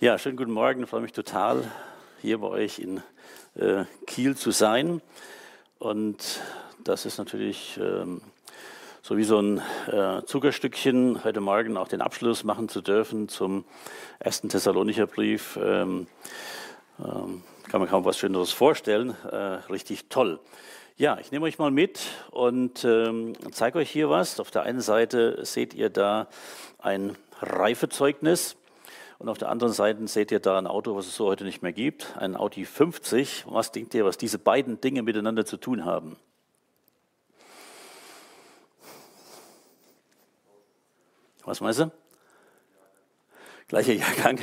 Ja, schönen guten Morgen. Ich freue mich total, hier bei euch in äh, Kiel zu sein. Und das ist natürlich ähm, so wie so ein äh, Zuckerstückchen, heute Morgen auch den Abschluss machen zu dürfen zum ersten Thessalonicher Brief. Ähm, ähm, kann man kaum was Schöneres vorstellen. Äh, richtig toll. Ja, ich nehme euch mal mit und ähm, zeige euch hier was. Auf der einen Seite seht ihr da ein Reifezeugnis und auf der anderen Seite seht ihr da ein Auto, was es so heute nicht mehr gibt, ein Audi 50. Was denkt ihr, was diese beiden Dinge miteinander zu tun haben? Was meinst du? Gleicher Jahrgang.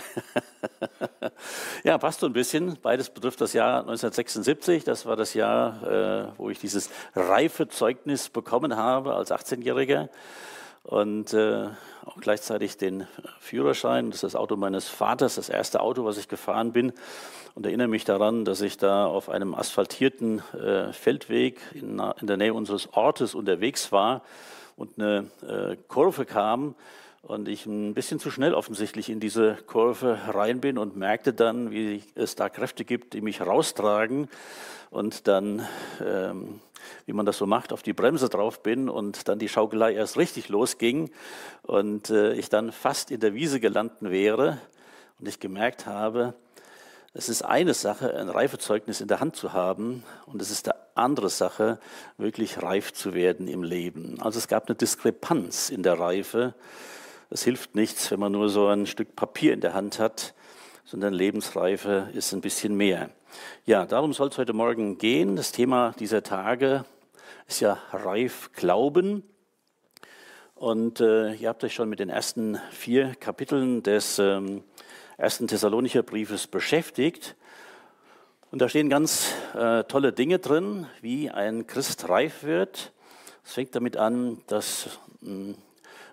ja, passt so ein bisschen. Beides betrifft das Jahr 1976. Das war das Jahr, äh, wo ich dieses Reifezeugnis bekommen habe als 18-Jähriger und äh, auch gleichzeitig den Führerschein. Das ist das Auto meines Vaters, das erste Auto, was ich gefahren bin. Und erinnere mich daran, dass ich da auf einem asphaltierten äh, Feldweg in, in, der Nähe unseres Ortes unterwegs war und eine äh, Kurve kam und ich ein bisschen zu schnell offensichtlich in diese Kurve rein bin und merkte dann, wie es da Kräfte gibt, die mich raustragen und dann, ähm, wie man das so macht, auf die Bremse drauf bin und dann die Schaukelei erst richtig losging und äh, ich dann fast in der Wiese gelandet wäre und ich gemerkt habe, es ist eine Sache, ein Reifezeugnis in der Hand zu haben und es ist eine andere Sache, wirklich reif zu werden im Leben. Also es gab eine Diskrepanz in der Reife es hilft nichts, wenn man nur so ein Stück Papier in der Hand hat, sondern Lebensreife ist ein bisschen mehr. Ja, darum soll es heute Morgen gehen. Das Thema dieser Tage ist ja reif Glauben. Und äh, ihr habt euch schon mit den ersten vier Kapiteln des ähm, ersten Thessalonicher Briefes beschäftigt. Und da stehen ganz äh, tolle Dinge drin, wie ein Christ reif wird. Es fängt damit an, dass mh, hm,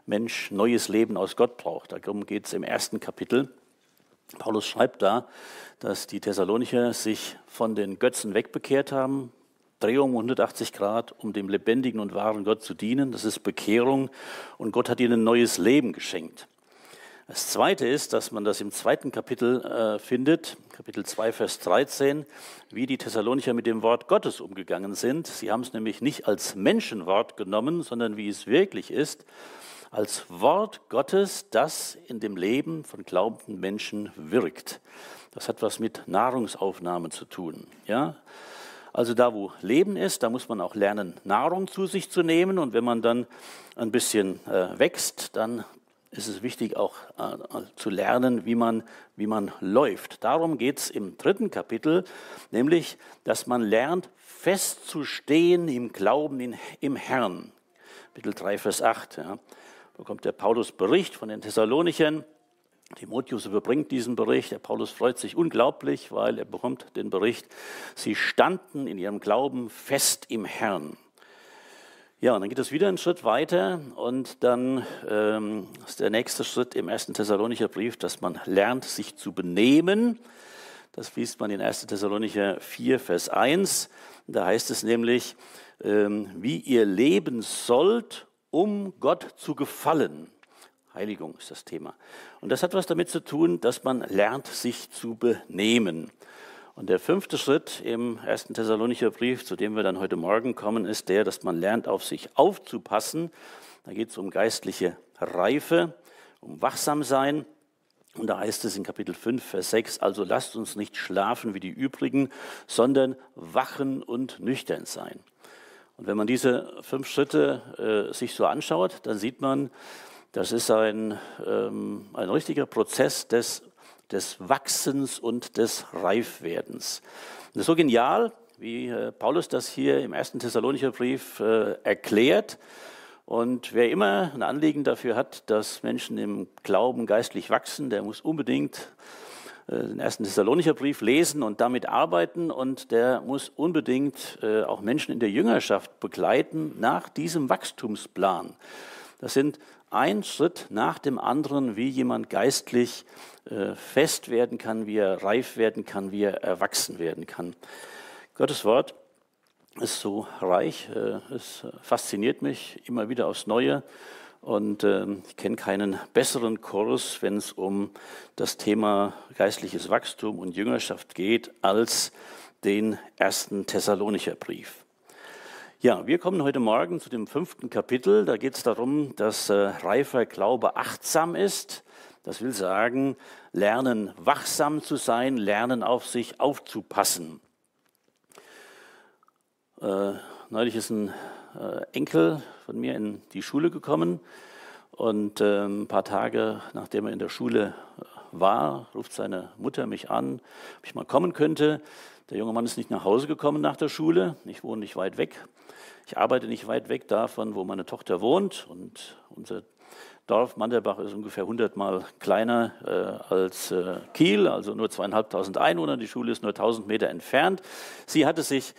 Mensch neues Leben aus Gott braucht. Darum geht es im ersten Kapitel. Paulus schreibt da, dass die Thessalonicher sich von den Götzen wegbekehrt haben, Drehung 180 Grad, um dem lebendigen und wahren Gott zu dienen. Das ist Bekehrung und Gott hat ihnen ein neues Leben geschenkt. Das Zweite ist, dass man das im zweiten Kapitel äh, findet, Kapitel 2, Vers 13, wie die Thessalonicher mit dem Wort Gottes umgegangen sind. Sie haben es nämlich nicht als Menschenwort genommen, sondern wie es wirklich ist als Wort Gottes, das in dem Leben von glaubenden Menschen wirkt. Das hat was mit Nahrungsaufnahme zu tun. Ja? Also da, wo Leben ist, da muss man auch lernen, Nahrung zu sich zu nehmen. Und wenn man dann ein bisschen äh, wächst, dann ist es wichtig auch äh, zu lernen, wie man, wie man läuft. Darum geht es im dritten Kapitel, nämlich, dass man lernt, festzustehen im Glauben in, im Herrn. Kapitel 3, Vers 8. Ja bekommt der Paulus Bericht von den Thessalonichern. Timotheus überbringt diesen Bericht. Der Paulus freut sich unglaublich, weil er bekommt den Bericht. Sie standen in ihrem Glauben fest im Herrn. Ja, und dann geht es wieder einen Schritt weiter und dann ähm, ist der nächste Schritt im ersten Thessalonicher Brief, dass man lernt, sich zu benehmen. Das liest man in 1. Thessalonicher 4, Vers 1. Da heißt es nämlich, ähm, wie ihr leben sollt um Gott zu gefallen. Heiligung ist das Thema. Und das hat was damit zu tun, dass man lernt, sich zu benehmen. Und der fünfte Schritt im ersten Thessalonicher Brief, zu dem wir dann heute Morgen kommen, ist der, dass man lernt, auf sich aufzupassen. Da geht es um geistliche Reife, um Wachsamsein. Und da heißt es in Kapitel 5, Vers 6, also lasst uns nicht schlafen wie die übrigen, sondern wachen und nüchtern sein. Und wenn man diese fünf Schritte äh, sich so anschaut, dann sieht man, das ist ein, ähm, ein richtiger Prozess des, des Wachsens und des Reifwerdens. Und das ist so genial, wie äh, Paulus das hier im ersten Thessalonicher Brief äh, erklärt. Und wer immer ein Anliegen dafür hat, dass Menschen im Glauben geistlich wachsen, der muss unbedingt den ersten Thessalonicher Brief lesen und damit arbeiten und der muss unbedingt äh, auch Menschen in der Jüngerschaft begleiten nach diesem Wachstumsplan. Das sind ein Schritt nach dem anderen, wie jemand geistlich äh, fest werden kann, wie er reif werden kann, wie er erwachsen werden kann. Gottes Wort ist so reich, es fasziniert mich immer wieder aufs Neue. Und äh, ich kenne keinen besseren Kurs, wenn es um das Thema geistliches Wachstum und Jüngerschaft geht, als den ersten Thessalonicher Brief. Ja, wir kommen heute Morgen zu dem fünften Kapitel. Da geht es darum, dass äh, reifer Glaube achtsam ist. Das will sagen, lernen wachsam zu sein, lernen auf sich aufzupassen. Äh, neulich ist ein äh, Enkel von mir in die Schule gekommen und äh, ein paar Tage nachdem er in der Schule äh, war, ruft seine Mutter mich an, ob ich mal kommen könnte. Der junge Mann ist nicht nach Hause gekommen nach der Schule. Ich wohne nicht weit weg. Ich arbeite nicht weit weg davon, wo meine Tochter wohnt. Und unser Dorf Mandelbach ist ungefähr 100 Mal kleiner äh, als äh, Kiel, also nur zweieinhalbtausend Einwohner. Die Schule ist nur 1000 Meter entfernt. Sie hatte sich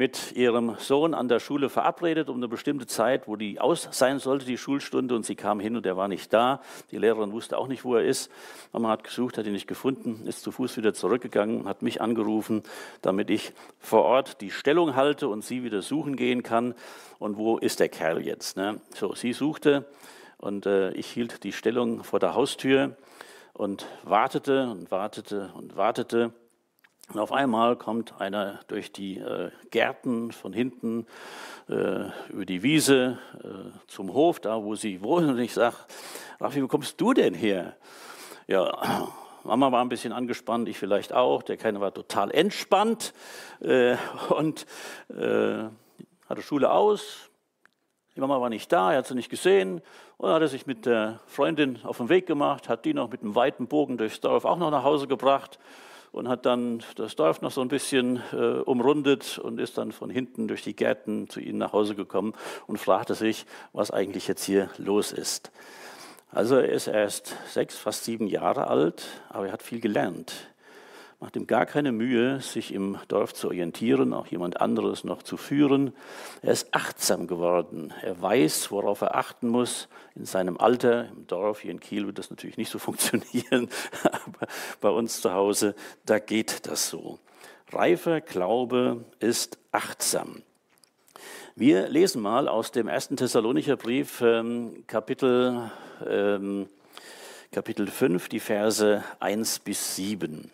mit ihrem Sohn an der Schule verabredet um eine bestimmte Zeit, wo die aus sein sollte, die Schulstunde, und sie kam hin und er war nicht da. Die Lehrerin wusste auch nicht, wo er ist. Mama hat gesucht, hat ihn nicht gefunden, ist zu Fuß wieder zurückgegangen, hat mich angerufen, damit ich vor Ort die Stellung halte und sie wieder suchen gehen kann. Und wo ist der Kerl jetzt? Ne? So, sie suchte und äh, ich hielt die Stellung vor der Haustür und wartete und wartete und wartete. Und auf einmal kommt einer durch die äh, Gärten von hinten äh, über die Wiese äh, zum Hof, da wo sie wohnen. Und ich sage, Raffi, wo kommst du denn her? Ja, Mama war ein bisschen angespannt, ich vielleicht auch. Der Kleine war total entspannt äh, und äh, hatte Schule aus. Die Mama war nicht da, er hat sie nicht gesehen. Und dann hat er sich mit der Freundin auf den Weg gemacht, hat die noch mit einem weiten Bogen durchs Dorf auch noch nach Hause gebracht und hat dann das Dorf noch so ein bisschen äh, umrundet und ist dann von hinten durch die Gärten zu ihnen nach Hause gekommen und fragte sich, was eigentlich jetzt hier los ist. Also er ist erst sechs, fast sieben Jahre alt, aber er hat viel gelernt macht ihm gar keine Mühe, sich im Dorf zu orientieren, auch jemand anderes noch zu führen. Er ist achtsam geworden. Er weiß, worauf er achten muss in seinem Alter. Im Dorf, hier in Kiel, wird das natürlich nicht so funktionieren, aber bei uns zu Hause, da geht das so. Reifer Glaube ist achtsam. Wir lesen mal aus dem ersten Thessalonicher Brief, ähm, Kapitel, ähm, Kapitel 5, die Verse 1 bis 7.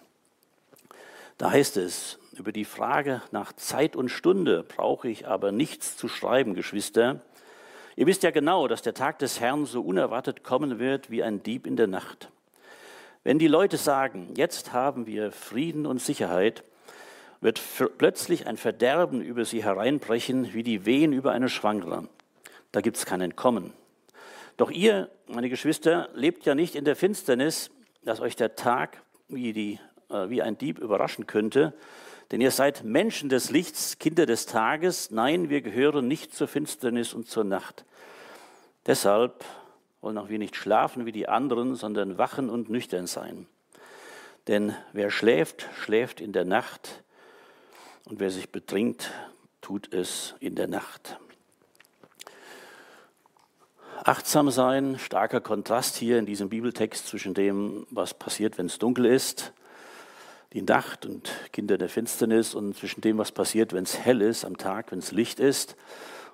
Da heißt es, über die Frage nach Zeit und Stunde brauche ich aber nichts zu schreiben, Geschwister. Ihr wisst ja genau, dass der Tag des Herrn so unerwartet kommen wird wie ein Dieb in der Nacht. Wenn die Leute sagen, jetzt haben wir Frieden und Sicherheit, wird plötzlich ein Verderben über sie hereinbrechen, wie die Wehen über eine Schwangere. Da gibt es kein Entkommen. Doch ihr, meine Geschwister, lebt ja nicht in der Finsternis, dass euch der Tag wie die äh, wie ein Dieb überraschen könnte. Denn ihr seid Menschen des Lichts, Kinder des Tages. Nein, wir gehören nicht zur Finsternis und zur Nacht. Deshalb wollen auch wir nicht schlafen wie die anderen, sondern wachen und nüchtern sein. Denn wer schläft, schläft in der Nacht. Und wer sich betrinkt, tut es in der Nacht. Achtsam sein, starker Kontrast hier in diesem Bibeltext zwischen dem, was passiert, wenn es dunkel ist, die Nacht und Kinder der Finsternis und zwischen dem, was passiert, wenn es hell ist am Tag, wenn es Licht ist.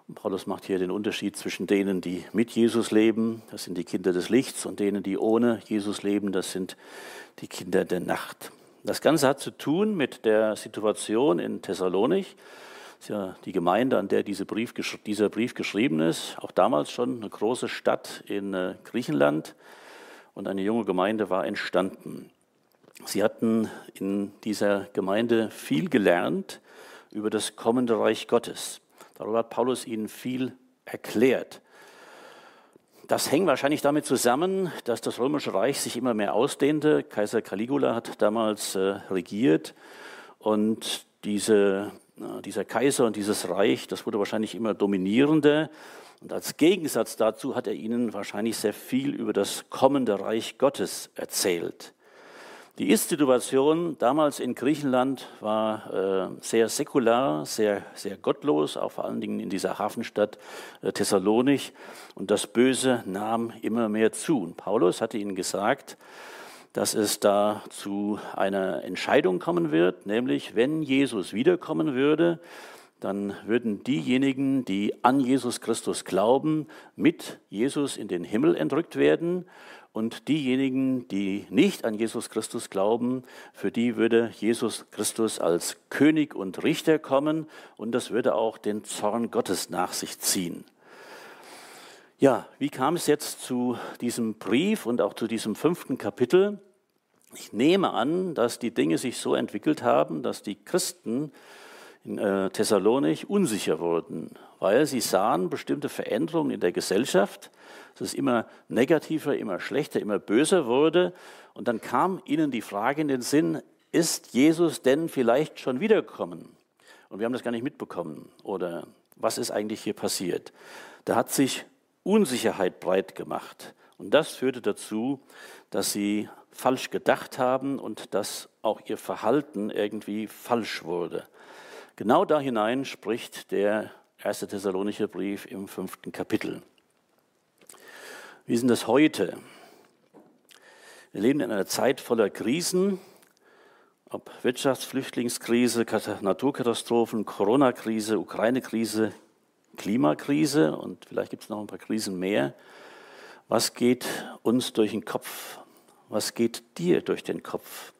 Und Paulus macht hier den Unterschied zwischen denen, die mit Jesus leben, das sind die Kinder des Lichts, und denen, die ohne Jesus leben, das sind die Kinder der Nacht. Das Ganze hat zu tun mit der Situation in Thessalonik. Das ist ja die Gemeinde, an der diese Brief, dieser Brief geschrieben ist. Auch damals schon eine große Stadt in äh, Griechenland. Und eine junge Gemeinde war entstanden. Sie hatten in dieser Gemeinde viel gelernt über das kommende Reich Gottes. Darüber hat Paulus ihnen viel erklärt. Das hängt wahrscheinlich damit zusammen, dass das römische Reich sich immer mehr ausdehnte. Kaiser Caligula hat damals äh, regiert und diese, äh, dieser Kaiser und dieses Reich, das wurde wahrscheinlich immer dominierender. Und als Gegensatz dazu hat er ihnen wahrscheinlich sehr viel über das kommende Reich Gottes erzählt. Die Ist-Situation damals in Griechenland war äh, sehr säkular, sehr, sehr gottlos, auch vor allen Dingen in dieser Hafenstadt äh, Thessalonich. Und das Böse nahm immer mehr zu. Und Paulus hatte ihnen gesagt, dass es da zu einer Entscheidung kommen wird, nämlich wenn Jesus wiederkommen würde, dann würden diejenigen, die an Jesus Christus glauben, mit Jesus in den Himmel entrückt werden. Und diejenigen, die nicht an Jesus Christus glauben, für die würde Jesus Christus als König und Richter kommen und das würde auch den Zorn Gottes nach sich ziehen. Ja, wie kam es jetzt zu diesem Brief und auch zu diesem fünften Kapitel? Ich nehme an, dass die Dinge sich so entwickelt haben, dass die Christen in äh, Thessalonich unsicher wurden, weil sie sahen bestimmte Veränderungen in der Gesellschaft, dass es immer negativer, immer schlechter, immer böser wurde. Und dann kam ihnen die Frage in den Sinn, ist Jesus denn vielleicht schon wiedergekommen? Und wir haben das gar nicht mitbekommen. Oder was ist eigentlich hier passiert? Da hat sich Unsicherheit breit gemacht. Und das führte dazu, dass sie falsch gedacht haben und dass auch ihr Verhalten irgendwie falsch wurde. Genau da hinein spricht der erste Thessalonische Brief im fünften Kapitel. Wie ist denn das heute? Wir leben in einer Zeit voller Krisen, ob Wirtschaftsflüchtlingskrise, Naturkatastrophen, Corona-Krise, Ukraine-Krise, Klimakrise und vielleicht gibt es noch ein paar Krisen mehr. Was geht uns durch den Kopf? Was geht dir durch den Kopf?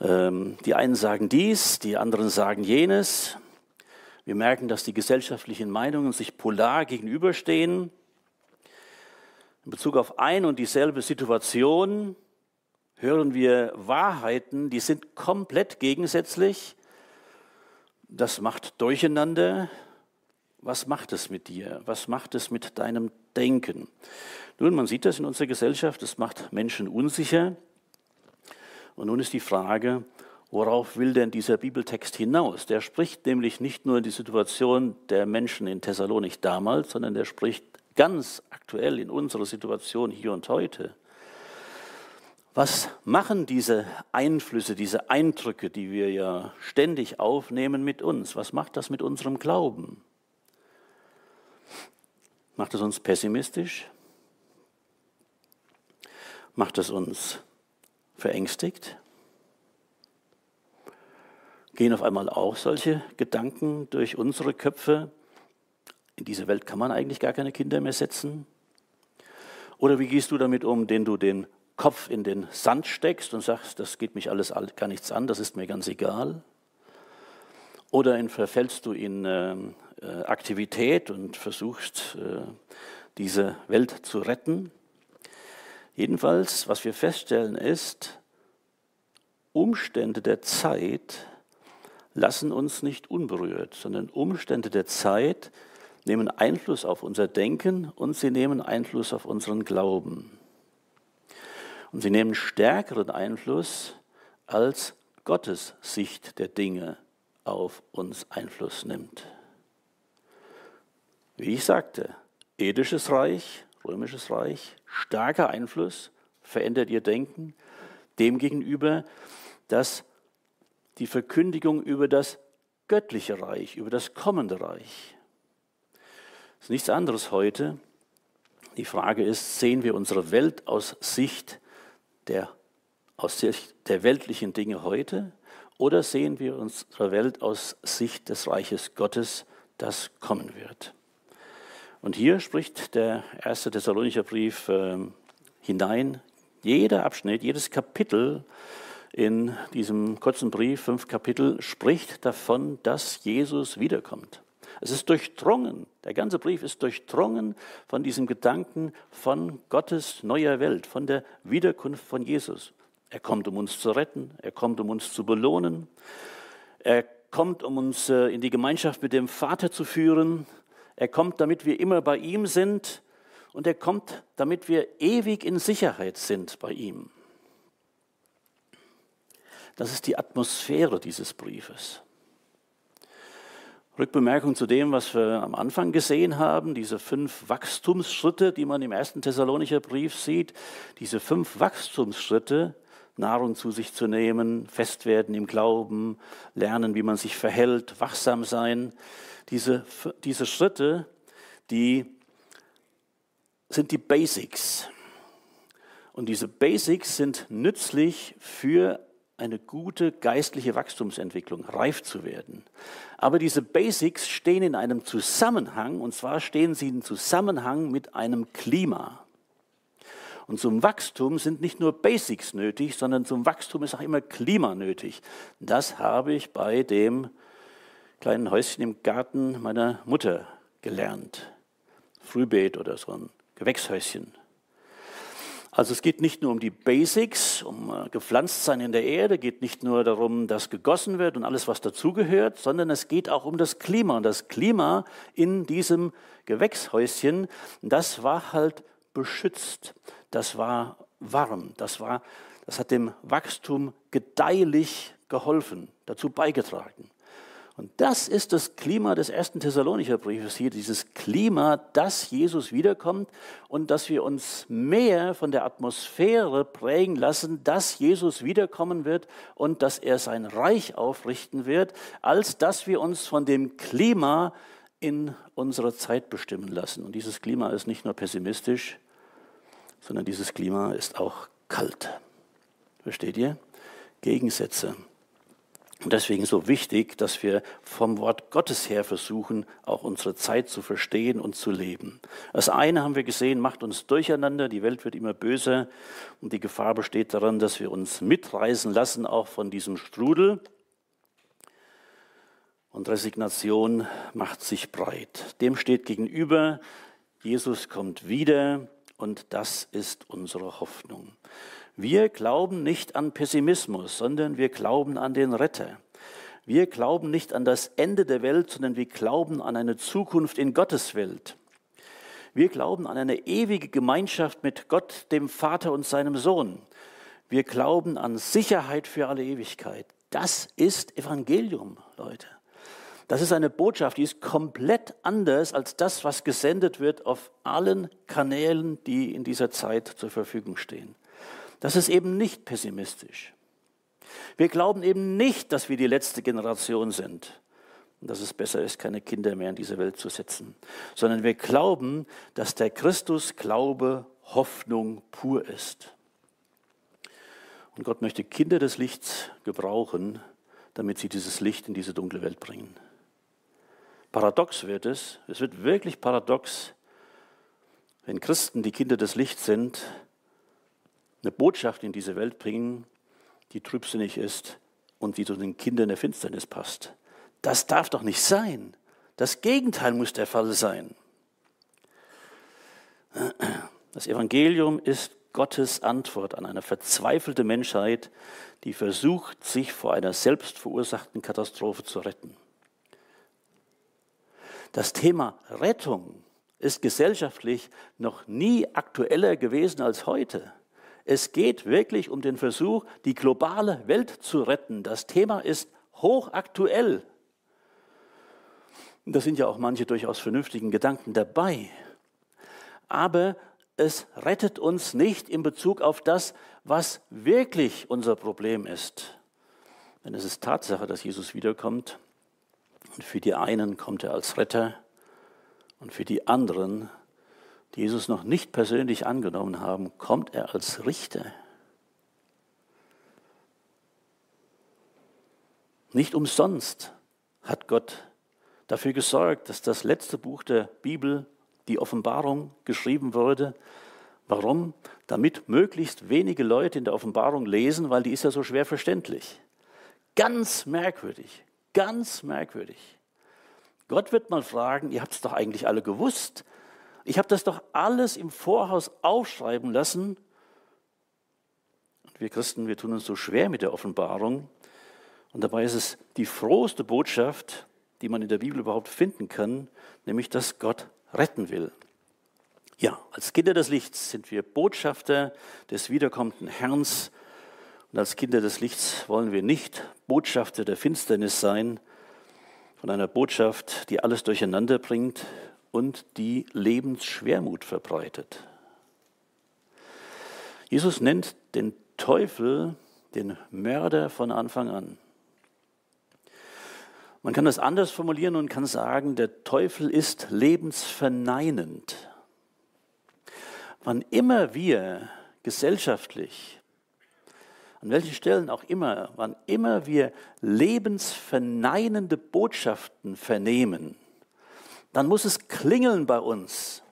Ähm, die einen sagen dies, die anderen sagen jenes. Wir merken, dass die gesellschaftlichen Meinungen sich polar gegenüberstehen. In Bezug auf ein und dieselbe Situation hören wir Wahrheiten, die sind komplett gegensätzlich. Das macht Durcheinander. Was macht es mit dir? Was macht es mit deinem Denken? Nun, man sieht das in unserer Gesellschaft, es macht Menschen unsicher. Und nun ist die Frage, worauf will denn dieser Bibeltext hinaus? Der spricht nämlich nicht nur die Situation der Menschen in Thessalonik damals, sondern der spricht ganz aktuell in unserer Situation hier und heute. Was machen diese Einflüsse, diese Eindrücke, die wir ja ständig aufnehmen mit uns? Was macht das mit unserem Glauben? Macht es uns pessimistisch? Macht es uns verängstigt? Gehen auf einmal auch solche Gedanken durch unsere Köpfe? In diese Welt kann man eigentlich gar keine Kinder mehr setzen? Oder wie gehst du damit um, den du den Kopf in den Sand steckst und sagst, das geht mich alles gar nichts an, das ist mir ganz egal? Oder verfällst du in äh, äh, Aktivität und versuchst, äh, diese Welt zu retten? Jedenfalls, was wir feststellen ist, Umstände der Zeit lassen uns nicht unberührt, sondern Umstände der Zeit nehmen Einfluss auf unser Denken und sie nehmen Einfluss auf unseren Glauben. Und sie nehmen stärkeren Einfluss, als Gottes Sicht der Dinge auf uns Einfluss nimmt. Wie ich sagte, edisches Reich römisches Reich, starker Einfluss, verändert ihr Denken, demgegenüber, dass die Verkündigung über das göttliche Reich, über das kommende Reich. Ist nichts anderes heute. Die Frage ist, sehen wir unsere Welt aus Sicht der, aus Sicht der weltlichen Dinge heute oder sehen wir unsere Welt aus Sicht des Reiches Gottes, das kommen wird? Und hier spricht der erste Thessalonicher Brief äh, hinein. Jeder Abschnitt, jedes Kapitel in diesem kurzen Brief, fünf Kapitel, spricht davon, dass Jesus wiederkommt. Es ist durchdrungen, der ganze Brief ist durchdrungen von diesem Gedanken von Gottes neuer Welt, von der Wiederkunft von Jesus. Er kommt, um uns zu retten, er kommt, um uns zu belohnen, er kommt, um uns äh, in die Gemeinschaft mit dem Vater zu führen, er kommt, damit wir immer bei ihm sind und er kommt, damit wir ewig in Sicherheit sind bei ihm. Das ist die Atmosphäre dieses Briefes. Rückbemerkung zu dem, was wir am Anfang gesehen haben, diese fünf Wachstumsschritte, die man im ersten Thessalonicher Brief sieht, diese fünf Wachstumsschritte, Nahrung zu sich zu nehmen, festwerden im Glauben, lernen, wie man sich verhält, wachsam sein, diese, diese Schritte, die sind die Basics. Und diese Basics sind nützlich für eine gute geistliche Wachstumsentwicklung, reif zu werden. Aber diese Basics stehen in einem Zusammenhang, und zwar stehen sie in Zusammenhang mit einem Klima. Und zum Wachstum sind nicht nur Basics nötig, sondern zum Wachstum ist auch immer Klima nötig. Das habe ich bei dem kleinen Häuschen im Garten meiner Mutter gelernt. Frühbeet oder so ein Gewächshäuschen. Also es geht nicht nur um die Basics, um äh, gepflanzt sein in der Erde, geht nicht nur darum, dass gegossen wird und alles, was dazugehört, sondern es geht auch um das Klima. Und das Klima in diesem Gewächshäuschen, das war halt beschützt, das war warm, das, war, das hat dem Wachstum gedeihlich geholfen, dazu beigetragen. Und das ist das Klima des ersten Thessalonicher Briefes hier, dieses Klima, dass Jesus wiederkommt und dass wir uns mehr von der Atmosphäre prägen lassen, dass Jesus wiederkommen wird und dass er sein Reich aufrichten wird, als dass wir uns von dem Klima in unserer Zeit bestimmen lassen. Und dieses Klima ist nicht nur pessimistisch, sondern dieses Klima ist auch kalt. Versteht ihr? Gegensätze. Und deswegen so wichtig, dass wir vom Wort Gottes her versuchen, auch unsere Zeit zu verstehen und zu leben. Das eine haben wir gesehen, macht uns durcheinander, die Welt wird immer böser und die Gefahr besteht daran, dass wir uns mitreißen lassen, auch von diesem Strudel. Und Resignation macht sich breit. Dem steht gegenüber, Jesus kommt wieder und das ist unsere Hoffnung. Wir glauben nicht an Pessimismus, sondern wir glauben an den Retter. Wir glauben nicht an das Ende der Welt, sondern wir glauben an eine Zukunft in Gottes Welt. Wir glauben an eine ewige Gemeinschaft mit Gott, dem Vater und seinem Sohn. Wir glauben an Sicherheit für alle Ewigkeit. Das ist Evangelium, Leute. Das ist eine Botschaft, die ist komplett anders als das, was gesendet wird auf allen Kanälen, die in dieser Zeit zur Verfügung stehen. Das ist eben nicht pessimistisch. Wir glauben eben nicht, dass wir die letzte Generation sind und dass es besser ist, keine Kinder mehr in diese Welt zu setzen, sondern wir glauben, dass der Christusglaube Hoffnung pur ist. Und Gott möchte Kinder des Lichts gebrauchen, damit sie dieses Licht in diese dunkle Welt bringen. Paradox wird es, es wird wirklich paradox, wenn Christen, die Kinder des Lichts sind, eine Botschaft in diese Welt bringen, die trübsinnig ist und die zu den Kindern der Finsternis passt. Das darf doch nicht sein. Das Gegenteil muss der Fall sein. Das Evangelium ist Gottes Antwort an eine verzweifelte Menschheit, die versucht, sich vor einer selbst verursachten Katastrophe zu retten. Das Thema Rettung ist gesellschaftlich noch nie aktueller gewesen als heute. Es geht wirklich um den Versuch, die globale Welt zu retten. Das Thema ist hochaktuell. da sind ja auch manche durchaus vernünftigen Gedanken dabei. Aber es rettet uns nicht in Bezug auf das, was wirklich unser Problem ist. Denn es ist Tatsache, dass Jesus wiederkommt. Und für die einen kommt er als Retter und für die anderen die Jesus noch nicht persönlich angenommen haben, kommt er als Richter. Nicht umsonst hat Gott dafür gesorgt, dass das letzte Buch der Bibel, die Offenbarung, geschrieben wurde. Warum? Damit möglichst wenige Leute in der Offenbarung lesen, weil die ist ja so schwer verständlich. Ganz merkwürdig, ganz merkwürdig. Gott wird mal fragen, ihr habt es doch eigentlich alle gewusst, ich habe das doch alles im Voraus aufschreiben lassen. Und wir Christen, wir tun uns so schwer mit der Offenbarung. Und dabei ist es die frohste Botschaft, die man in der Bibel überhaupt finden kann, nämlich dass Gott retten will. Ja, als Kinder des Lichts sind wir Botschafter des wiederkommenden Herrn. Und als Kinder des Lichts wollen wir nicht Botschafter der Finsternis sein, von einer Botschaft, die alles durcheinander bringt, und die Lebensschwermut verbreitet. Jesus nennt den Teufel den Mörder von Anfang an. Man kann das anders formulieren und kann sagen, der Teufel ist lebensverneinend. Wann immer wir gesellschaftlich an welchen Stellen auch immer, wann immer wir lebensverneinende Botschaften vernehmen, dann muss es klingeln bei uns,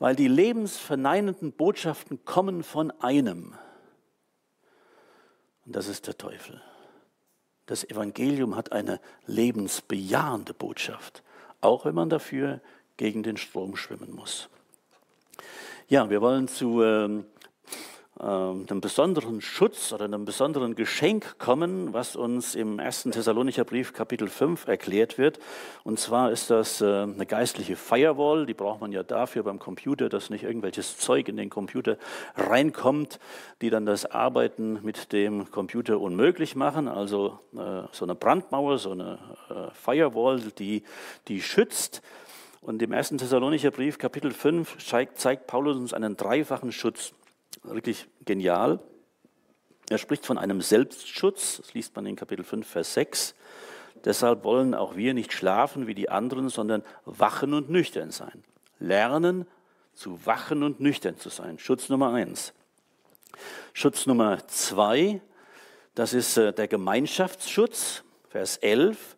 weil die lebensverneinenden Botschaften kommen von einem. Und das ist der Teufel. Das Evangelium hat eine lebensbejahende Botschaft, auch wenn man dafür gegen den Strom schwimmen muss. Ja, wir wollen zu ähm, einem besonderen Schutz oder einem besonderen Geschenk kommen, was uns im 1. Thessalonicher Brief Kapitel 5 erklärt wird. Und zwar ist das äh, eine geistliche Firewall, die braucht man ja dafür beim Computer, dass nicht irgendwelches Zeug in den Computer reinkommt, die dann das Arbeiten mit dem Computer unmöglich machen. Also äh, so eine Brandmauer, so eine äh, Firewall, die, die schützt. Und im 1. Thessalonicher Brief Kapitel 5 zeigt, zeigt Paulus uns einen dreifachen Schutz wirklich genial. Er spricht von einem Selbstschutz, das liest man in Kapitel 5, Vers 6. Deshalb wollen auch wir nicht schlafen wie die anderen, sondern wachen und nüchtern sein. Lernen zu wachen und nüchtern zu sein. Schutz Nummer eins. Schutz Nummer zwei, das ist äh, der Gemeinschaftsschutz, Vers 11.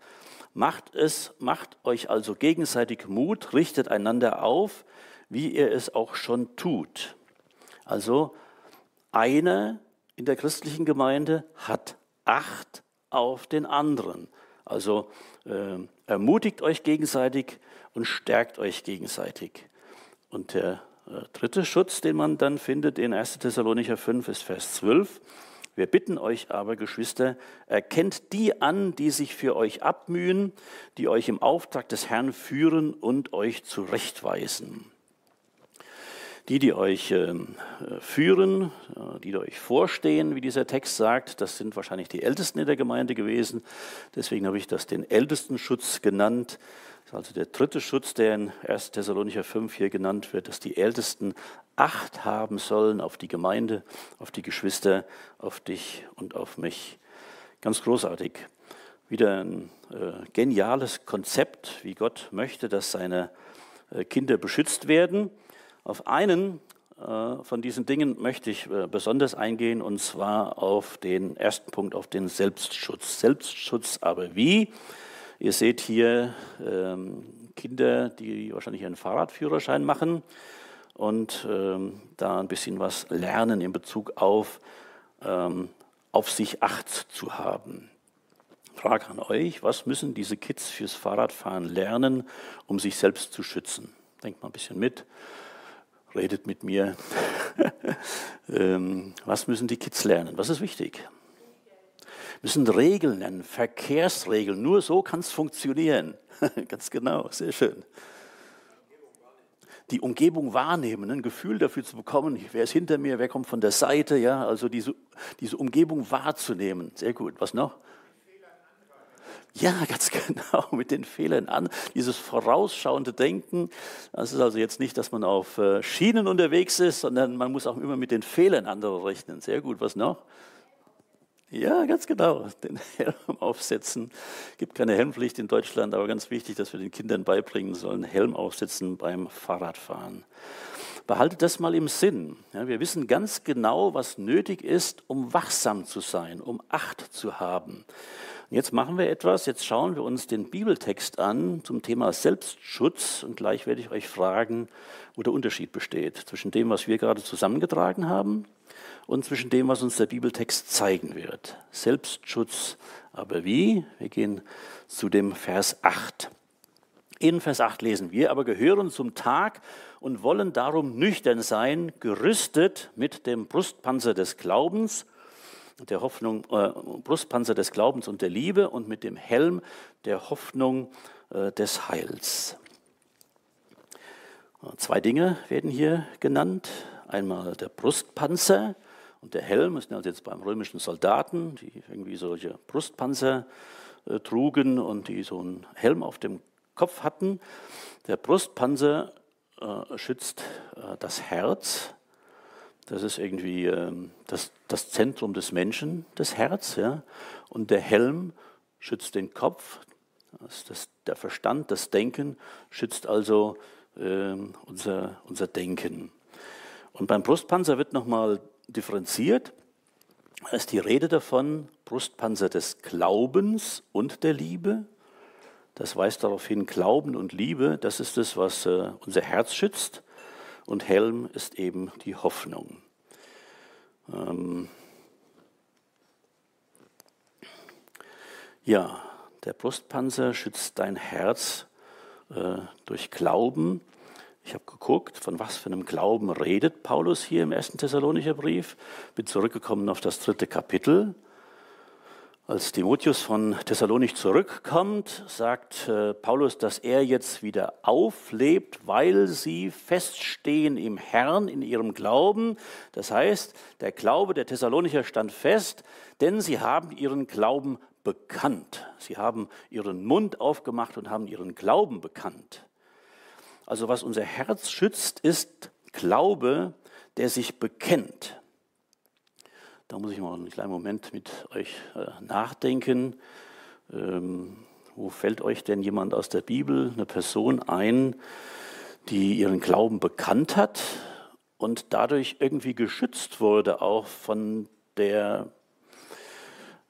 Macht es, macht euch also gegenseitig Mut, richtet einander auf, wie ihr es auch schon tut. Also einer in der christlichen Gemeinde hat Acht auf den anderen. Also äh, ermutigt euch gegenseitig und stärkt euch gegenseitig. Und der äh, dritte Schutz, den man dann findet in 1. Thessalonicher 5, ist Vers 12. Wir bitten euch aber, Geschwister, erkennt die an, die sich für euch abmühen, die euch im Auftrag des Herrn führen und euch zurechtweisen. Die, die euch ähm, führen, äh, die, die euch vorstehen, wie dieser Text sagt, das sind wahrscheinlich die Ältesten in der Gemeinde gewesen. Deswegen habe ich das den Ältestenschutz genannt. Das ist also der dritte Schutz, der in 1. Thessalonicher 5 hier genannt wird, dass die Ältesten Acht haben sollen auf die Gemeinde, auf die Geschwister, auf dich und auf mich. Ganz großartig. Wieder ein äh, geniales Konzept, wie Gott möchte, dass seine äh, Kinder beschützt werden. Auf einen äh, von diesen Dingen möchte ich äh, besonders eingehen, und zwar auf den ersten Punkt, auf den Selbstschutz. Selbstschutz aber wie? Ihr seht hier ähm, Kinder, die wahrscheinlich einen Fahrradführerschein machen und ähm, da ein bisschen was lernen in Bezug auf, ähm, auf sich Acht zu haben. Frage an euch, was müssen diese Kids fürs Fahrradfahren lernen, um sich selbst zu schützen? Denkt mal ein bisschen mit redet mit mir. ähm, was müssen die Kids lernen? Was ist wichtig? müssen Regeln lernen, Verkehrsregeln. Nur so kann es funktionieren. Ganz genau, sehr schön. Die Umgebung wahrnehmen, ein Gefühl dafür zu bekommen, wer ist hinter mir, wer kommt von der Seite, ja, also diese, diese Umgebung wahrzunehmen. Sehr gut. Was noch? Ja, ganz genau, mit den Fehlern an. Dieses vorausschauende Denken, das ist also jetzt nicht, dass man auf äh, Schienen unterwegs ist, sondern man muss auch immer mit den Fehlern anderer rechnen. Sehr gut, was noch? Ja, ganz genau, den Helm aufsetzen. Es gibt keine Helmpflicht in Deutschland, aber ganz wichtig, dass wir den Kindern beibringen sollen, Helm aufsetzen beim Fahrradfahren. Behaltet das mal im Sinn. Ja, wir wissen ganz genau, was nötig ist, um wachsam zu sein, um Acht zu haben. Und jetzt machen wir etwas, jetzt schauen wir uns den Bibeltext an zum Thema Selbstschutz und gleich werde ich euch fragen, wo der Unterschied besteht zwischen dem, was wir gerade zusammengetragen haben und zwischen dem, was uns der Bibeltext zeigen wird. Selbstschutz, aber wie? Wir gehen zu dem Vers 8. In Vers 8 lesen wir, aber gehören zum Tag und wollen darum nüchtern sein, gerüstet mit dem Brustpanzer des Glaubens der Hoffnung, äh, Brustpanzer des Glaubens und der Liebe und mit dem Helm der Hoffnung äh, des Heils. Zwei Dinge werden hier genannt. Einmal der Brustpanzer und der Helm. Das sind also jetzt beim römischen Soldaten, die irgendwie solche Brustpanzer äh, trugen und die so einen Helm auf dem Kopf hatten. Der Brustpanzer äh, schützt äh, das Herz das ist irgendwie ähm, das, das Zentrum des Menschen, das Herz. Ja? Und der Helm schützt den Kopf, das, das, der Verstand, das Denken schützt also ähm, unser, unser Denken. Und beim Brustpanzer wird nochmal differenziert. ist die Rede davon, Brustpanzer des Glaubens und der Liebe. Das weist darauf hin, Glauben und Liebe, das ist es, was äh, unser Herz schützt. Und Helm ist eben die Hoffnung. Ähm ja, der Brustpanzer schützt dein Herz äh, durch Glauben. Ich habe geguckt, von was für einem Glauben redet Paulus hier im ersten Thessalonicher Brief. Bin zurückgekommen auf das dritte Kapitel. Als Timotheus von Thessalonich zurückkommt, sagt äh, Paulus, dass er jetzt wieder auflebt, weil sie feststehen im Herrn, in ihrem Glauben. Das heißt, der Glaube der Thessalonicher stand fest, denn sie haben ihren Glauben bekannt. Sie haben ihren Mund aufgemacht und haben ihren Glauben bekannt. Also was unser Herz schützt, ist Glaube, der sich bekennt. Da muss ich mal einen kleinen Moment mit euch äh, nachdenken. Ähm, wo fällt euch denn jemand aus der Bibel, eine Person ein, die ihren Glauben bekannt hat und dadurch irgendwie geschützt wurde, auch von der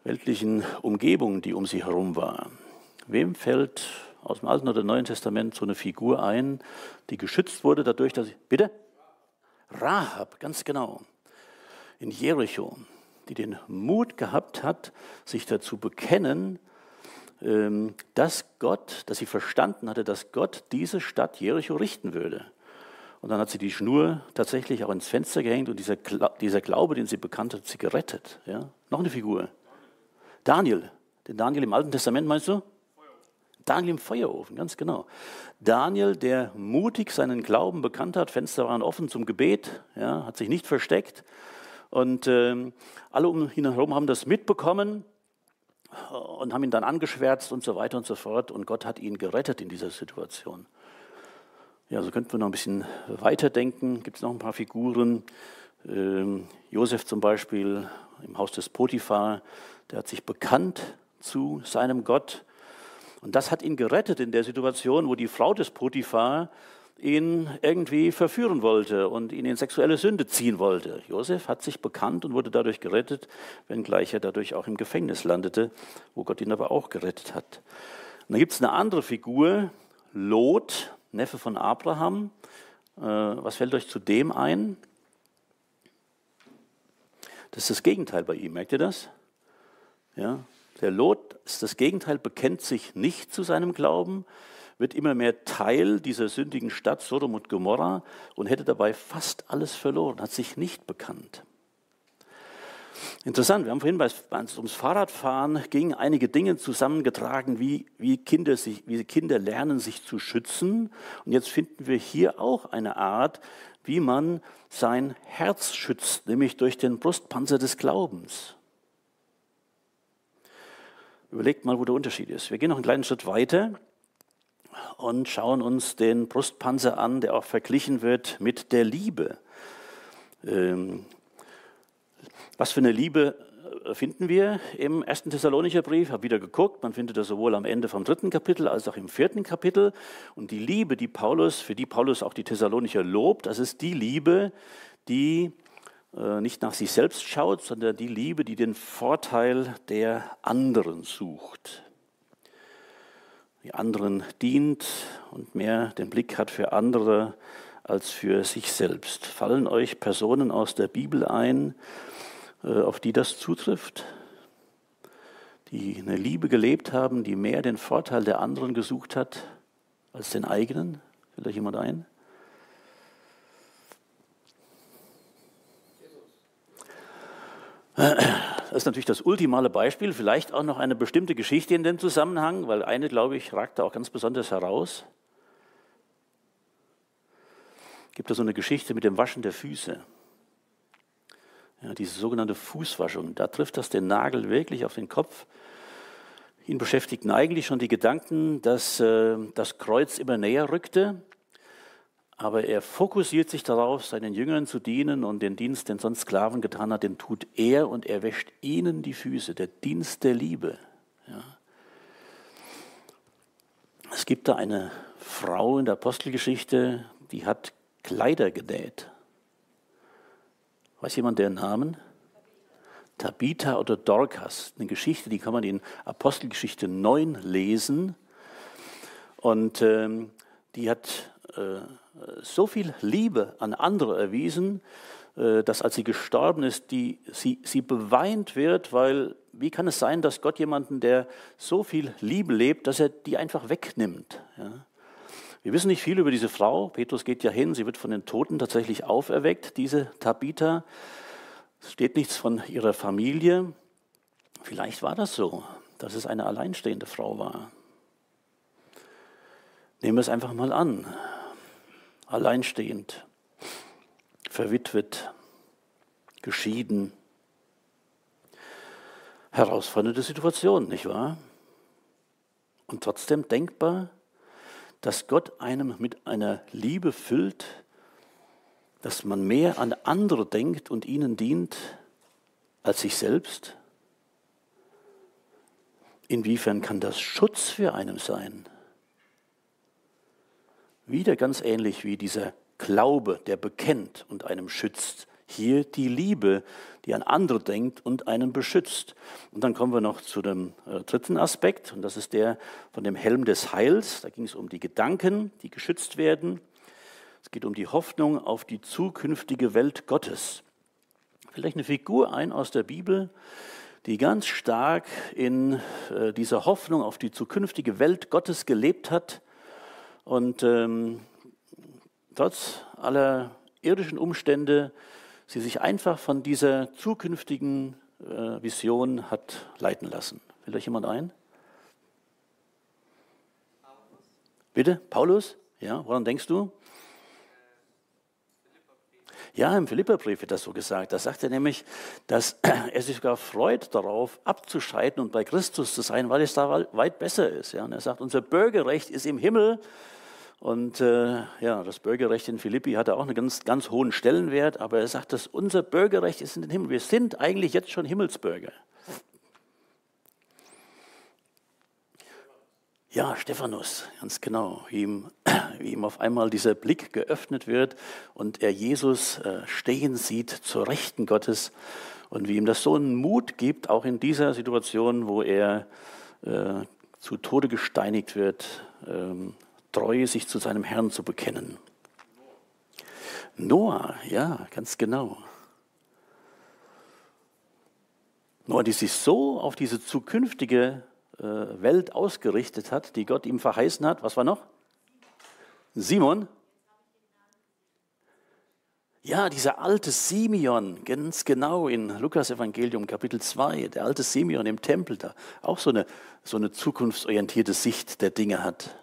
weltlichen Umgebung, die um sie herum war? Wem fällt aus dem Alten oder Neuen Testament so eine Figur ein, die geschützt wurde dadurch, dass sie. Bitte? Rahab, ganz genau. In Jericho, die den Mut gehabt hat, sich dazu bekennen, ähm, dass Gott, dass sie verstanden hatte, dass Gott diese Stadt Jericho richten würde. Und dann hat sie die Schnur tatsächlich auch ins Fenster gehängt und dieser, Glaube, den sie bekannt hat, sie gerettet. Ja? Noch eine Figur. Daniel. Den Daniel im Alten Testament meinst du? Daniel im Feuerofen, ganz genau. Daniel, der mutig seinen Glauben bekannt hat, Fenster waren offen zum Gebet, ja, hat sich nicht versteckt. Und äh, alle um ihn herum haben das mitbekommen und haben ihn dann angeschwärzt und so weiter und so fort. Und Gott hat ihn gerettet in dieser Situation. Ja, so könnten wir noch ein bisschen weiterdenken. Gibt es noch ein paar Figuren? Ähm, Josef zum Beispiel im Haus des Potiphar, der hat sich bekannt zu seinem Gott und das hat ihn gerettet in der Situation, wo die Frau des Potiphar ihn irgendwie verführen wollte und ihn in sexuelle Sünde ziehen wollte. Josef hat sich bekannt und wurde dadurch gerettet, wenngleich er dadurch auch im Gefängnis landete, wo Gott ihn aber auch gerettet hat. Und dann gibt es eine andere Figur, Lot, Neffe von Abraham. Äh, was fällt euch zu dem ein? Das ist das Gegenteil bei ihm, merkt ihr das? Ja, der Lot ist das Gegenteil, bekennt sich nicht zu seinem Glauben, wird immer mehr Teil dieser sündigen Stadt Sodom und Gomorra und hätte dabei fast alles verloren, hat sich nicht bekannt. Interessant, wir haben vorhin, bei, es ums Fahrradfahren ging, einige Dinge zusammengetragen, wie, wie, Kinder sich, wie Kinder lernen, sich zu schützen. Und jetzt finden wir hier auch eine Art, wie man sein Herz schützt, nämlich durch den Brustpanzer des Glaubens. Überlegt mal, wo der Unterschied ist. Wir gehen noch einen kleinen Schritt weiter und schauen uns den Brustpanzer an, der auch verglichen wird mit der Liebe. Ähm, was für eine Liebe äh, finden wir im ersten Thessalonicher Brief? Ich habe wieder geguckt, man findet das sowohl am Ende vom dritten Kapitel als auch im vierten Kapitel. Und die Liebe, die Paulus, für die Paulus auch die Thessalonicher lobt, das ist die Liebe, die äh, nicht nach sich selbst schaut, sondern die Liebe, die den Vorteil der anderen sucht. Anderen dient und mehr den Blick hat für andere als für sich selbst. Fallen euch Personen aus der Bibel ein, äh, auf die das zutrifft? Die eine Liebe gelebt haben, die mehr den Vorteil der anderen gesucht hat als den eigenen? Fällt euch jemand ein? Das ist natürlich das ultimale Beispiel, vielleicht auch noch eine bestimmte Geschichte in dem Zusammenhang, weil eine, glaube ich, ragt da auch ganz besonders heraus. Gibt es so eine Geschichte mit dem Waschen der Füße. Ja, diese sogenannte Fußwaschung, da trifft das den Nagel wirklich auf den Kopf. Ihn beschäftigten eigentlich schon die Gedanken, dass äh, das Kreuz immer näher rückte aber er fokussiert sich darauf, seinen Jüngern zu dienen und den Dienst, den sonst Sklaven getan hat, den tut er und er wäscht ihnen die Füße, der Dienst der Liebe. Ja. Es gibt da eine Frau in der Apostelgeschichte, die hat Kleider genäht. Weiß jemand den Namen? Tabitha oder Dorcas, eine Geschichte, die kann man in Apostelgeschichte 9 lesen. Und ähm, die hat äh, so viel Liebe an andere erwiesen, äh, dass als sie gestorben ist, die, sie, sie beweint wird, weil wie kann es sein, dass Gott jemanden, der so viel Liebe lebt, dass er die einfach wegnimmt? Ja? Wir wissen nicht viel über diese Frau. Petrus geht ja hin, sie wird von den Toten tatsächlich auferweckt, diese Tabitha. Es steht nichts von ihrer Familie. Vielleicht war das so, dass es eine alleinstehende Frau war. Nehmen wir es einfach mal an. Alleinstehend, verwitwet, geschieden. Herausfordernde Situation, nicht wahr? Und trotzdem denkbar, dass Gott einem mit einer Liebe füllt, dass man mehr an andere denkt und ihnen dient als sich selbst? Inwiefern kann das Schutz für einen sein? Wieder ganz ähnlich wie dieser Glaube, der bekennt und einem schützt. Hier die Liebe, die an andere denkt und einen beschützt. Und dann kommen wir noch zu dem äh, dritten Aspekt, und das ist der von dem Helm des Heils. Da ging es um die Gedanken, die geschützt werden. Es geht um die Hoffnung auf die zukünftige Welt Gottes. Vielleicht eine Figur ein aus der Bibel, die ganz stark in äh, dieser Hoffnung auf die zukünftige Welt Gottes gelebt hat und ähm, trotz aller irdischen Umstände sie sich einfach von dieser zukünftigen äh, Vision hat leiten lassen. Will euch jemand ein? Paulus. Bitte? Paulus? Ja, woran denkst du? Ja, im Philipperbrief wird das so gesagt. Da sagt er nämlich, dass er sich sogar freut darauf, abzuscheiden und bei Christus zu sein, weil es da weit besser ist. Ja, und er sagt, unser Bürgerrecht ist im Himmel und äh, ja, das Bürgerrecht in Philippi hatte auch einen ganz, ganz hohen Stellenwert, aber er sagt, dass unser Bürgerrecht ist in den Himmel. Wir sind eigentlich jetzt schon Himmelsbürger. Ja, Stephanus, ganz genau, ihm, ihm auf einmal dieser Blick geöffnet wird und er Jesus äh, stehen sieht zur Rechten Gottes und wie ihm das so einen Mut gibt, auch in dieser Situation, wo er äh, zu Tode gesteinigt wird, ähm, treu sich zu seinem Herrn zu bekennen. Noah, ja, ganz genau. Noah, die sich so auf diese zukünftige äh, Welt ausgerichtet hat, die Gott ihm verheißen hat. Was war noch? Simon? Ja, dieser alte Simeon, ganz genau in Lukas Evangelium Kapitel 2, der alte Simeon im Tempel da, auch so eine, so eine zukunftsorientierte Sicht der Dinge hat.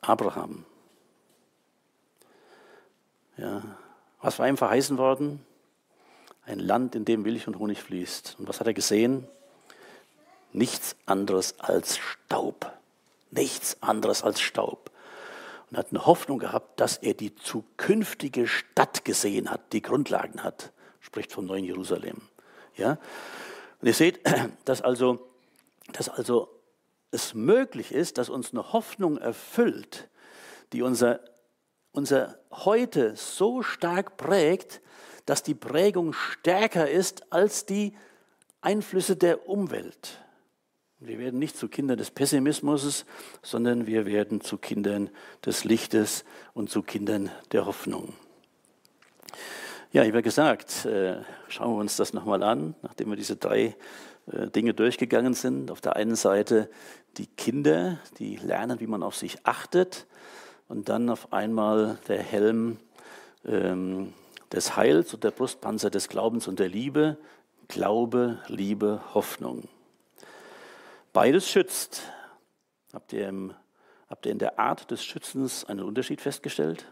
Abraham. Ja. Was war ihm verheißen worden? Ein Land, in dem Milch und Honig fließt. Und was hat er gesehen? Nichts anderes als Staub. Nichts anderes als Staub. Und hat eine Hoffnung gehabt, dass er die zukünftige Stadt gesehen hat, die Grundlagen hat. Spricht vom neuen Jerusalem. Ja? Und ihr seht, dass also, dass also es möglich ist, dass uns eine Hoffnung erfüllt, die unser, unser Heute so stark prägt, dass die Prägung stärker ist als die Einflüsse der Umwelt. Wir werden nicht zu Kindern des Pessimismus, sondern wir werden zu Kindern des Lichtes und zu Kindern der Hoffnung. Ja, ich habe gesagt, äh, schauen wir uns das nochmal an, nachdem wir diese drei Dinge durchgegangen sind. Auf der einen Seite die Kinder, die lernen, wie man auf sich achtet. Und dann auf einmal der Helm ähm, des Heils und der Brustpanzer des Glaubens und der Liebe. Glaube, Liebe, Hoffnung. Beides schützt. Habt ihr, im, habt ihr in der Art des Schützens einen Unterschied festgestellt?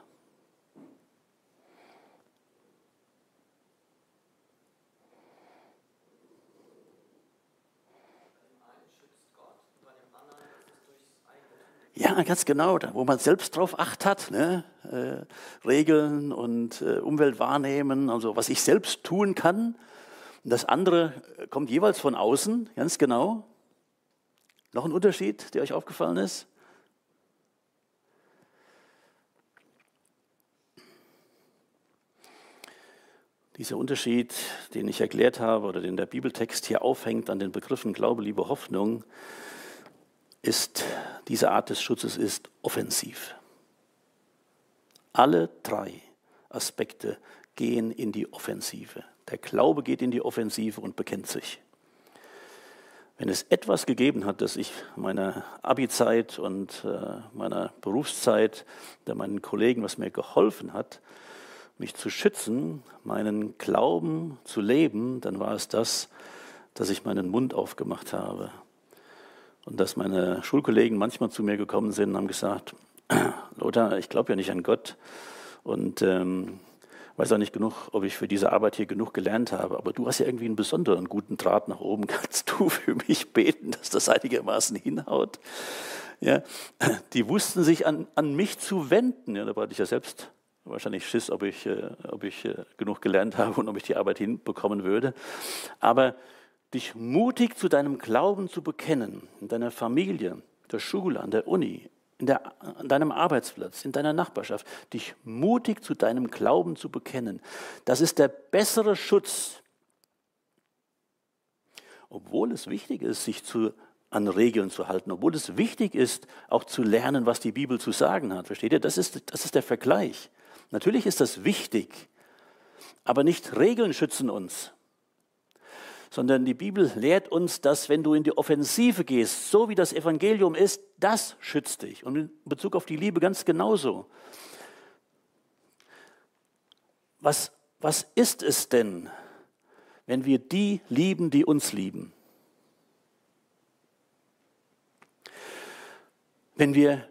Ja, ganz genau, wo man selbst drauf acht hat, ne? äh, Regeln und äh, Umwelt wahrnehmen, also was ich selbst tun kann. Und das andere kommt jeweils von außen, ganz genau. Noch ein Unterschied, der euch aufgefallen ist? Dieser Unterschied, den ich erklärt habe oder den der Bibeltext hier aufhängt an den Begriffen Glaube, Liebe, Hoffnung, ist, diese Art des Schutzes ist offensiv. Alle drei Aspekte gehen in die Offensive. Der Glaube geht in die Offensive und bekennt sich. Wenn es etwas gegeben hat, das ich meiner Abi-Zeit und äh, meiner Berufszeit, der meinen Kollegen, was mir geholfen hat, mich zu schützen, meinen Glauben zu leben, dann war es das, dass ich meinen Mund aufgemacht habe. Und dass meine Schulkollegen manchmal zu mir gekommen sind und haben gesagt, Lothar, ich glaube ja nicht an Gott und ähm, weiß auch nicht genug, ob ich für diese Arbeit hier genug gelernt habe, aber du hast ja irgendwie einen besonderen guten Draht nach oben. Kannst du für mich beten, dass das einigermaßen hinhaut? Ja, die wussten sich an, an mich zu wenden. Ja, da war ich ja selbst wahrscheinlich Schiss, ob ich, äh, ob ich äh, genug gelernt habe und ob ich die Arbeit hinbekommen würde. Aber dich mutig zu deinem Glauben zu bekennen, in deiner Familie, der Schule, an der Uni, in der, an deinem Arbeitsplatz, in deiner Nachbarschaft, dich mutig zu deinem Glauben zu bekennen. Das ist der bessere Schutz. Obwohl es wichtig ist, sich zu, an Regeln zu halten, obwohl es wichtig ist, auch zu lernen, was die Bibel zu sagen hat. Versteht ihr? Das ist, das ist der Vergleich. Natürlich ist das wichtig, aber nicht Regeln schützen uns sondern die Bibel lehrt uns, dass wenn du in die Offensive gehst, so wie das Evangelium ist, das schützt dich. Und in Bezug auf die Liebe ganz genauso. Was, was ist es denn, wenn wir die lieben, die uns lieben? Wenn wir,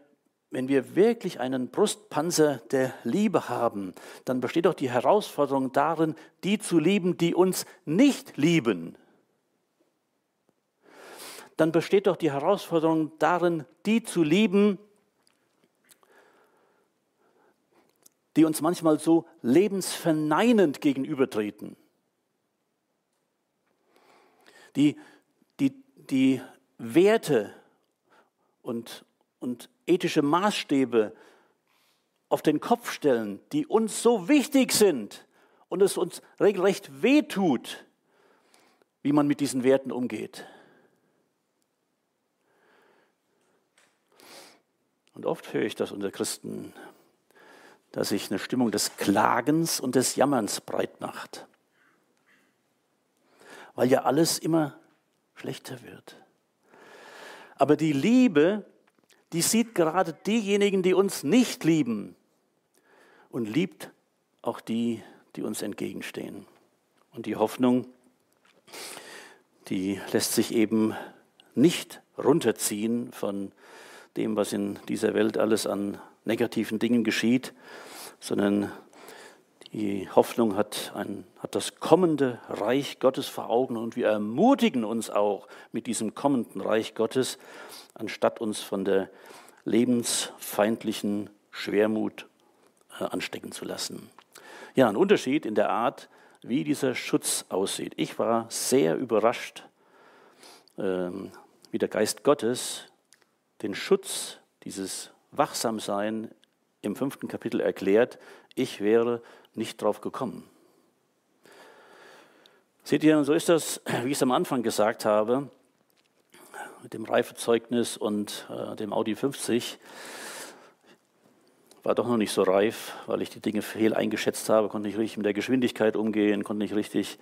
wenn wir wirklich einen Brustpanzer der Liebe haben, dann besteht doch die Herausforderung darin, die zu lieben, die uns nicht lieben. Dann besteht doch die Herausforderung darin, die zu lieben, die uns manchmal so lebensverneinend gegenübertreten, die, die, die Werte und, und ethische Maßstäbe auf den Kopf stellen, die uns so wichtig sind und es uns regelrecht wehtut, wie man mit diesen Werten umgeht. Und oft höre ich das unter Christen, dass sich eine Stimmung des Klagens und des Jammerns breit macht. Weil ja alles immer schlechter wird. Aber die Liebe, die sieht gerade diejenigen, die uns nicht lieben und liebt auch die, die uns entgegenstehen. Und die Hoffnung, die lässt sich eben nicht runterziehen von dem, was in dieser Welt alles an negativen Dingen geschieht, sondern die Hoffnung hat, ein, hat das kommende Reich Gottes vor Augen und wir ermutigen uns auch mit diesem kommenden Reich Gottes, anstatt uns von der lebensfeindlichen Schwermut äh, anstecken zu lassen. Ja, ein Unterschied in der Art, wie dieser Schutz aussieht. Ich war sehr überrascht, äh, wie der Geist Gottes den Schutz, dieses Wachsamsein im fünften Kapitel erklärt, ich wäre nicht drauf gekommen. Seht ihr, so ist das, wie ich es am Anfang gesagt habe, mit dem Reifezeugnis und äh, dem Audi 50 war doch noch nicht so reif, weil ich die Dinge fehl eingeschätzt habe, konnte nicht richtig mit der Geschwindigkeit umgehen, konnte nicht richtig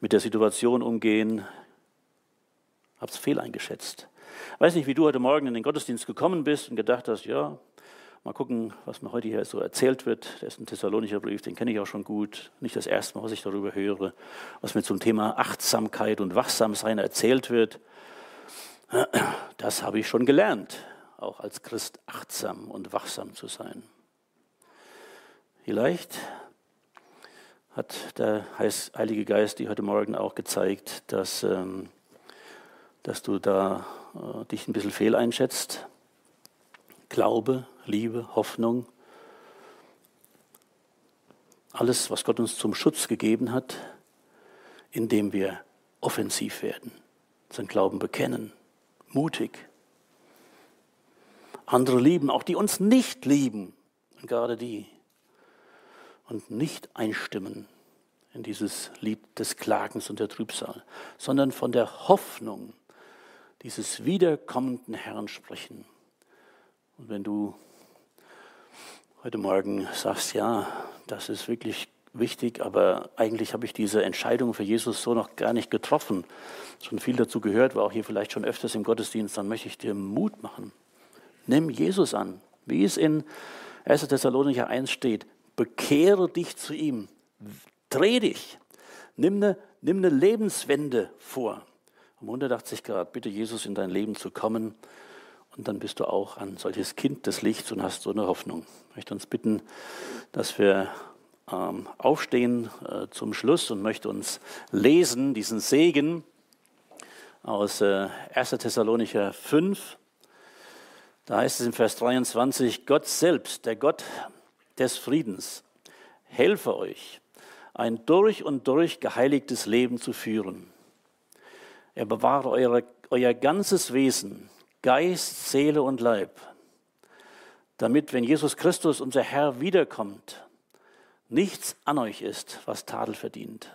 mit der Situation umgehen, habe es fehl eingeschätzt. Weiß nicht, wie du heute Morgen in den Gottesdienst gekommen bist und gedacht hast, ja, mal gucken, was mir heute hier so erzählt wird. Der ist ein Thessalonischer Brief, den kenne ich auch schon gut. Nicht das erste Mal, was ich darüber höre, was mir zum Thema Achtsamkeit und Wachsamsein erzählt wird. Das habe ich schon gelernt, auch als Christ achtsam und wachsam zu sein. Vielleicht hat der Heilige Geist dir heute Morgen auch gezeigt, dass, ähm, dass du da äh, dich ein bisschen fehl einschätzt. Glaube, Liebe, Hoffnung, alles, was Gott uns zum Schutz gegeben hat, indem wir offensiv werden, unseren Glauben bekennen, mutig. Andere lieben, auch die uns nicht lieben, und gerade die, und nicht einstimmen in dieses Lied des Klagens und der Trübsal, sondern von der Hoffnung dieses wiederkommenden Herrn sprechen. Und wenn du heute Morgen sagst, ja, das ist wirklich wichtig, aber eigentlich habe ich diese Entscheidung für Jesus so noch gar nicht getroffen, schon viel dazu gehört, war auch hier vielleicht schon öfters im Gottesdienst, dann möchte ich dir Mut machen. Nimm Jesus an, wie es in 1. Thessalonicher 1 steht. Bekehre dich zu ihm, dreh dich, nimm eine, nimm eine Lebenswende vor. Um 180 Grad, bitte Jesus in dein Leben zu kommen. Und dann bist du auch ein solches Kind des Lichts und hast so eine Hoffnung. Ich möchte uns bitten, dass wir ähm, aufstehen äh, zum Schluss und möchte uns lesen, diesen Segen aus äh, 1. Thessalonicher 5. Da heißt es in Vers 23, Gott selbst, der Gott des Friedens, helfe euch, ein durch und durch geheiligtes Leben zu führen. Er bewahre eure, euer ganzes Wesen, Geist, Seele und Leib, damit, wenn Jesus Christus, unser Herr, wiederkommt, nichts an euch ist, was Tadel verdient.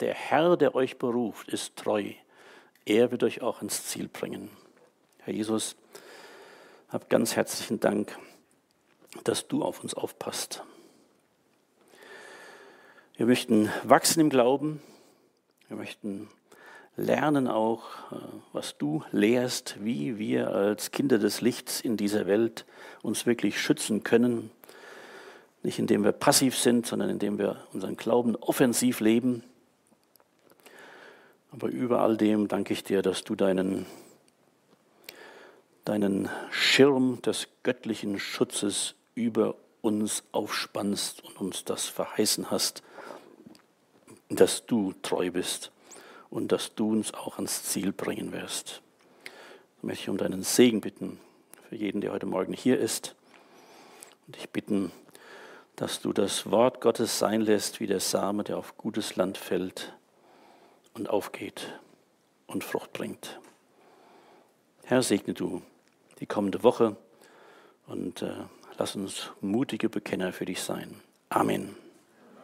Der Herr, der euch beruft, ist treu. Er wird euch auch ins Ziel bringen. Herr Jesus, hab ganz herzlichen Dank, dass du auf uns aufpasst. Wir möchten wachsen im Glauben. Wir möchten lernen auch, äh, was du lehrst, wie wir als Kinder des Lichts in dieser Welt uns wirklich schützen können nicht indem wir passiv sind, sondern indem wir unseren Glauben offensiv leben. Aber über all dem danke ich dir, dass du deinen, deinen Schirm des göttlichen Schutzes über uns aufspannst und uns das verheißen hast, dass du treu bist und dass du uns auch ans Ziel bringen wirst. Ich möchte um deinen Segen bitten für jeden, der heute Morgen hier ist. Und ich bitten, dass du das Wort Gottes sein lässt wie der Same, der auf gutes Land fällt und aufgeht und Frucht bringt. Herr, segne du die kommende Woche und äh, lass uns mutige Bekenner für dich sein. Amen.